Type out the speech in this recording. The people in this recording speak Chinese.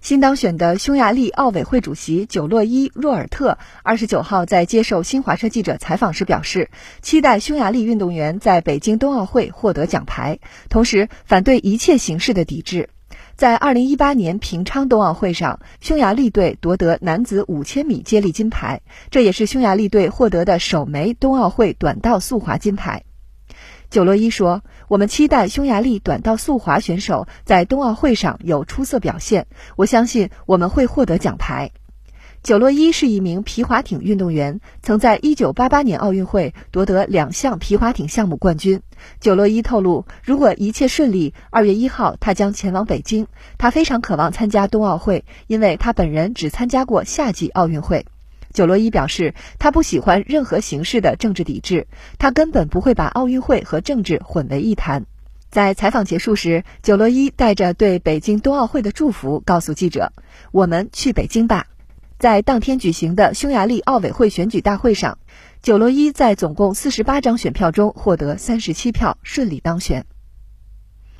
新当选的匈牙利奥委会主席久洛伊·若尔特二十九号在接受新华社记者采访时表示，期待匈牙利运动员在北京冬奥会获得奖牌，同时反对一切形式的抵制。在二零一八年平昌冬奥会上，匈牙利队夺得男子五千米接力金牌，这也是匈牙利队获得的首枚冬奥会短道速滑金牌。久洛伊说：“我们期待匈牙利短道速滑选手在冬奥会上有出色表现，我相信我们会获得奖牌。”久洛伊是一名皮划艇运动员，曾在1988年奥运会夺得两项皮划艇项目冠军。久洛伊透露，如果一切顺利，2月1号他将前往北京。他非常渴望参加冬奥会，因为他本人只参加过夏季奥运会。久洛伊表示，他不喜欢任何形式的政治抵制，他根本不会把奥运会和政治混为一谈。在采访结束时，久洛伊带着对北京冬奥会的祝福告诉记者：“我们去北京吧。”在当天举行的匈牙利奥委会选举大会上，久洛伊在总共四十八张选票中获得三十七票，顺利当选。